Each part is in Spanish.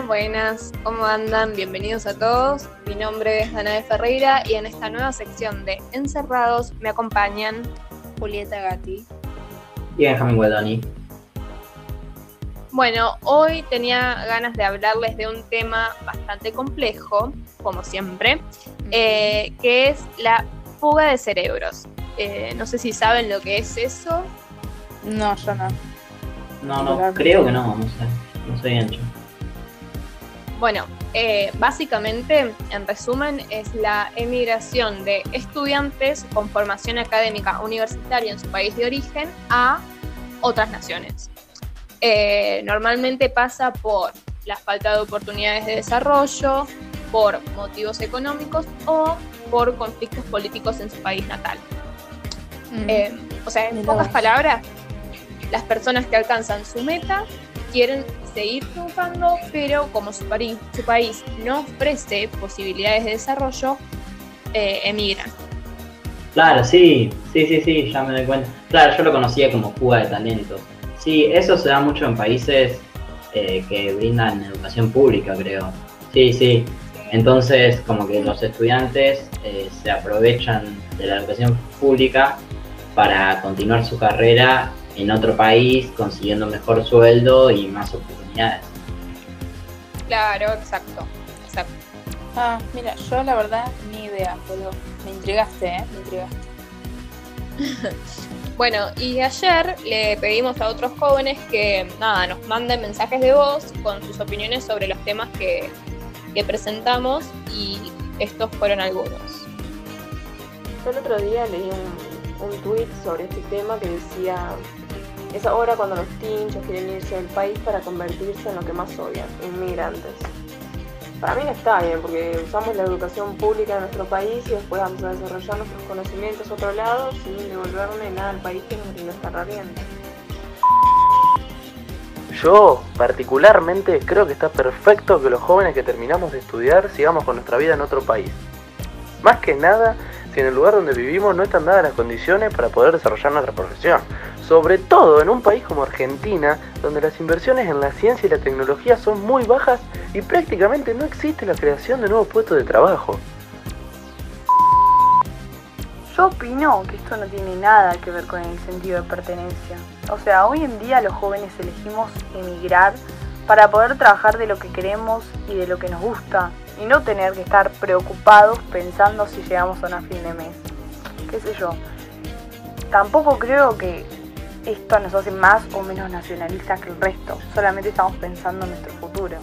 Hola, buenas, ¿cómo andan? Bienvenidos a todos. Mi nombre es Dana de Ferreira y en esta nueva sección de Encerrados me acompañan Julieta Gatti y Benjamín Guadoni. Bueno, hoy tenía ganas de hablarles de un tema bastante complejo, como siempre, eh, que es la fuga de cerebros. Eh, no sé si saben lo que es eso. No, yo no. No, no, creo que no, no sé, no soy ancho. Bueno, eh, básicamente, en resumen, es la emigración de estudiantes con formación académica universitaria en su país de origen a otras naciones. Eh, normalmente pasa por la falta de oportunidades de desarrollo, por motivos económicos o por conflictos políticos en su país natal. Mm. Eh, o sea, en pocas palabras, las personas que alcanzan su meta quieren seguir triunfando, pero como su, país, su país no ofrece posibilidades de desarrollo, eh, emigran. Claro, sí, sí, sí, sí, ya me doy cuenta. Claro, yo lo conocía como fuga de talento. Sí, eso se da mucho en países eh, que brindan educación pública, creo. Sí, sí. Entonces, como que los estudiantes eh, se aprovechan de la educación pública para continuar su carrera en otro país, consiguiendo mejor sueldo y más oportunidades. Claro, exacto, exacto. Ah, mira, yo la verdad ni idea, pero me intrigaste, ¿eh? Me intrigaste. bueno, y ayer le pedimos a otros jóvenes que, nada, nos manden mensajes de voz con sus opiniones sobre los temas que, que presentamos y estos fueron algunos. Yo el otro día leí un, un tweet sobre este tema que decía es ahora cuando los tinchos quieren irse del país para convertirse en lo que más odian, inmigrantes. Para mí no está bien, porque usamos la educación pública de nuestro país y después vamos a desarrollar nuestros conocimientos a otro lado sin devolverle nada al país que nos está riendo. Yo, particularmente, creo que está perfecto que los jóvenes que terminamos de estudiar sigamos con nuestra vida en otro país. Más que nada, si en el lugar donde vivimos no están dadas las condiciones para poder desarrollar nuestra profesión sobre todo en un país como Argentina, donde las inversiones en la ciencia y la tecnología son muy bajas y prácticamente no existe la creación de nuevos puestos de trabajo. Yo opino que esto no tiene nada que ver con el sentido de pertenencia. O sea, hoy en día los jóvenes elegimos emigrar para poder trabajar de lo que queremos y de lo que nos gusta y no tener que estar preocupados pensando si llegamos a una fin de mes. ¿Qué sé yo? Tampoco creo que esto nos hace más o menos nacionalistas que el resto. Solamente estamos pensando en nuestro futuro.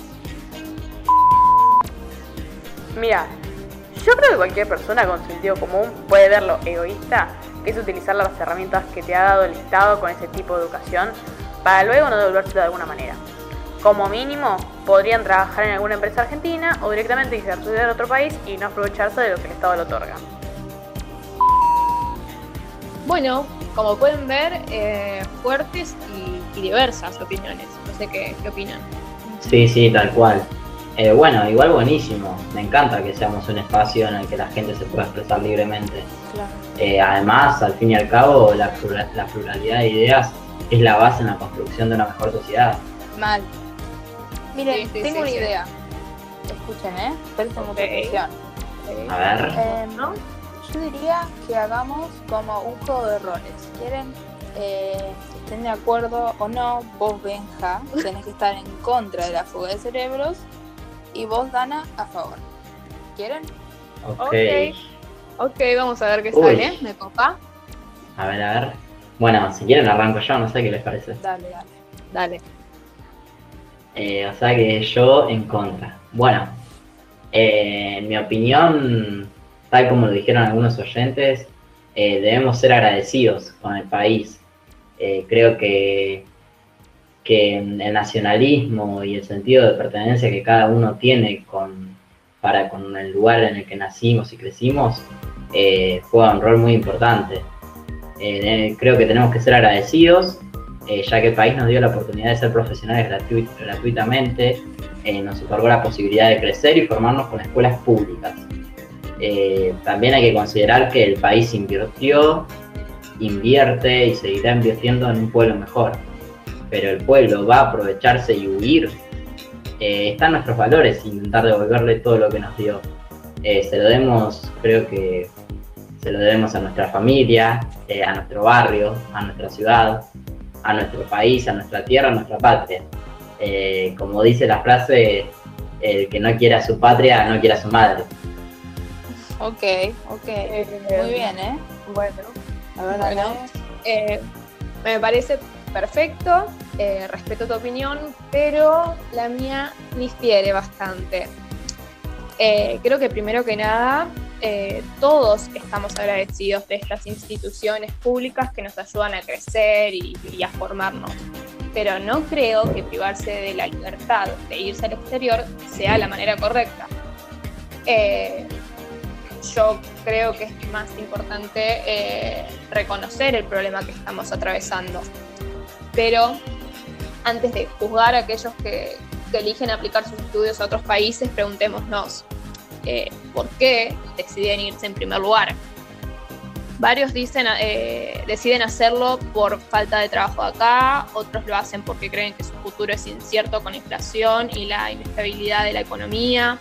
Mira, yo creo que cualquier persona con sentido común puede verlo egoísta, que es utilizar las herramientas que te ha dado el Estado con ese tipo de educación para luego no devolverse de alguna manera. Como mínimo, podrían trabajar en alguna empresa argentina o directamente irse a estudiar a otro país y no aprovecharse de lo que el Estado le otorga. Bueno, como pueden ver, eh, fuertes y, diversas opiniones. No sé qué, opinan. Sí, sí, tal cual. Eh, bueno, igual buenísimo. Me encanta que seamos un espacio en el que la gente se pueda expresar libremente. Eh, además, al fin y al cabo, la, pluralidad de ideas es la base en la construcción de una mejor sociedad. Mal. Miren, tengo una idea. Escuchen, ¿eh? Presten mucha atención. A ver. ¿no? Yo diría que hagamos como un juego de roles. ¿Quieren? Eh, estén de acuerdo o no, vos Benja tenés que estar en contra de la fuga de cerebros y vos Dana a favor. ¿Quieren? Ok. Ok, vamos a ver qué sale. ¿Me copa? A ver, a ver. Bueno, si quieren arranco yo, no sé qué les parece. Dale, dale. Dale. Eh, o sea que yo en contra. Bueno, eh, en mi opinión, tal como lo dijeron algunos oyentes, eh, debemos ser agradecidos con el país. Creo que, que el nacionalismo y el sentido de pertenencia que cada uno tiene con, para con el lugar en el que nacimos y crecimos juega un rol muy importante. creo que tenemos que ser agradecidos, ya que el país nos dio la oportunidad de ser profesionales gratuitamente, nos otorgó la posibilidad de crecer y formarnos con escuelas públicas. Eh, también hay que considerar que el país invirtió, invierte y seguirá invirtiendo en un pueblo mejor. Pero el pueblo va a aprovecharse y huir eh, están nuestros valores, intentar devolverle todo lo que nos dio. Eh, se lo debemos, creo que se lo debemos a nuestra familia, eh, a nuestro barrio, a nuestra ciudad, a nuestro país, a nuestra tierra, a nuestra patria. Eh, como dice la frase, el que no quiera su patria, no quiera su madre. Ok, ok. Muy bien, ¿eh? Bueno, A ver, Bueno. Eh, me parece perfecto, eh, respeto tu opinión, pero la mía difiere bastante. Eh, creo que primero que nada, eh, todos estamos agradecidos de estas instituciones públicas que nos ayudan a crecer y, a formarnos. Pero no creo que privarse de la libertad de irse al exterior sea la manera correcta. Eh, yo creo que es más importante eh, reconocer el problema que estamos atravesando. Pero antes de juzgar a aquellos que, que eligen aplicar sus estudios a otros países, preguntémonos por qué deciden irse en primer lugar. Varios dicen, eh, deciden hacerlo por falta de trabajo acá, otros lo hacen porque creen que su futuro es incierto con la inflación y la inestabilidad de la economía.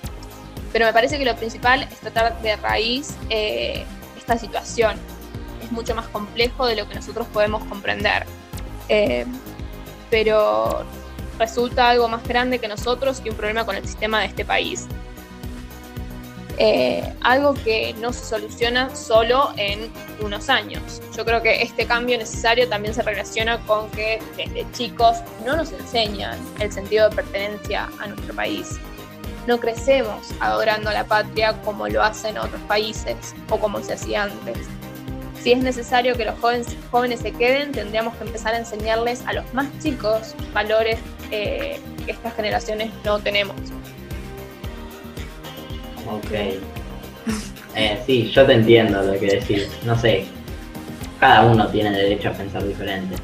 Pero me parece que lo principal es tratar de raíz eh, esta situación. Es mucho más complejo de lo que nosotros podemos comprender. Eh, pero resulta algo más grande que nosotros y un problema con el sistema de este país. Eh, algo que no se soluciona solo en unos años. Yo creo que este cambio necesario también se relaciona con que desde chicos no nos enseñan el sentido de pertenencia a nuestro país. No crecemos adorando a la patria como lo hacen otros países o como se hacía antes. Si es necesario que los jóvenes, jóvenes se queden, tendríamos que empezar a enseñarles a los más chicos valores eh, que estas generaciones no tenemos. Ok. Eh, sí, yo te entiendo lo que decís. No sé, cada uno tiene derecho a pensar diferente.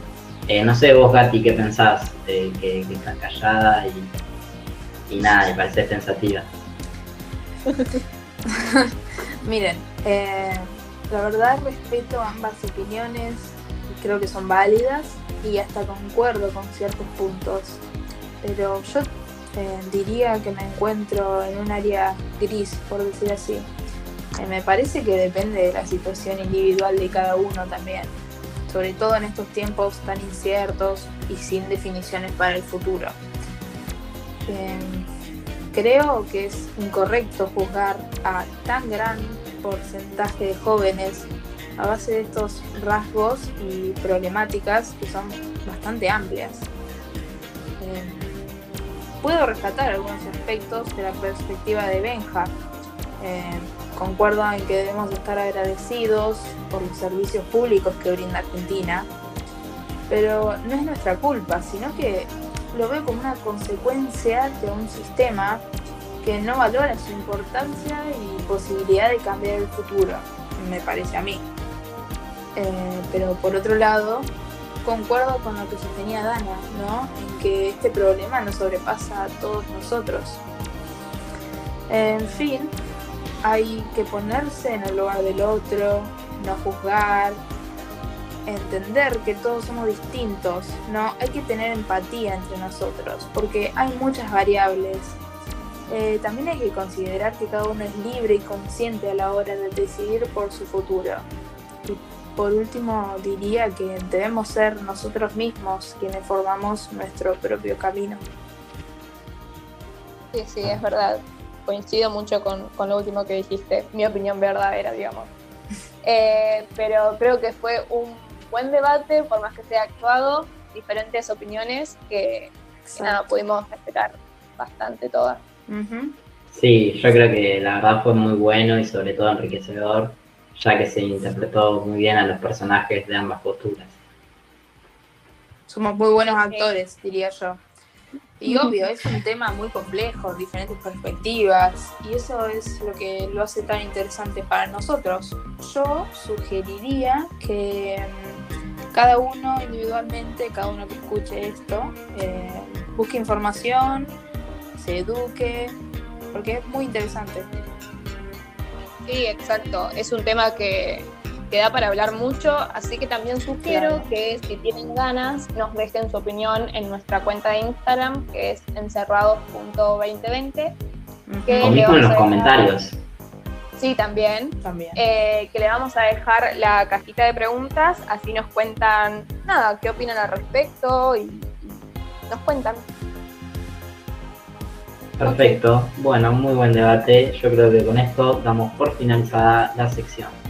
Eh, no sé vos, Gati, qué pensás, que, que estás callada y, y nada, y pareces pensativa. Miren, eh, la verdad respeto ambas opiniones, creo que son válidas y hasta concuerdo con ciertos puntos. Pero yo eh, diría que me encuentro en un área gris, por decir así. Eh, me parece que depende de la situación individual de cada uno también, sobre todo en estos tiempos tan inciertos y sin definiciones para el futuro. Eh, creo que es incorrecto juzgar a tan gran porcentaje de jóvenes a base de estos rasgos y problemáticas que son bastante amplias. Eh, puedo rescatar algunos aspectos de la perspectiva de Benja. Eh, concuerdo en que debemos estar agradecidos por los servicios públicos que brinda Argentina, pero no es nuestra culpa, sino que lo veo como una consecuencia de un sistema que no valora su importancia y posibilidad de cambiar el futuro, me parece a mí. Eh, pero por otro lado, concuerdo con lo que sostenía Dana, ¿no? En que este problema nos sobrepasa a todos nosotros. En fin, hay que ponerse en el lugar del otro, no juzgar, entender que todos somos distintos, ¿no? Hay que tener empatía entre nosotros, porque hay muchas variables. Eh, también hay que considerar que cada uno es libre y consciente a la hora de decidir por su futuro. Por último, diría que debemos ser nosotros mismos quienes formamos nuestro propio camino. Sí, sí, es verdad. Coincido mucho con, con lo último que dijiste, mi opinión verdadera, digamos. Eh, pero creo que fue un buen debate, por más que sea actuado, diferentes opiniones que, que nada, pudimos respetar bastante todas. Sí, yo creo que la verdad fue muy bueno y sobre todo enriquecedor, ya que se interpretó muy bien a los personajes de ambas posturas. Somos muy buenos actores, diría yo. Y obvio, es un tema muy complejo, diferentes perspectivas, y eso es lo que lo hace tan interesante para nosotros. Yo sugeriría que mm, cada uno individualmente, cada uno que escuche esto, eh, busque información, se eduque, porque es muy interesante. Sí, exacto. Es un tema que, que da para hablar mucho, así que también sugiero que si tienen ganas nos dejen su opinión en nuestra cuenta de Instagram, que es encerrados.2020. que O le vamos en los a dejar- comentarios. Sí, también. También. eh, que le vamos a dejar la cajita de preguntas, así nos cuentan, nada, qué opinan al respecto y, y nos cuentan. Perfecto. Bueno, muy buen debate. Yo creo que con esto damos por finalizada la sección.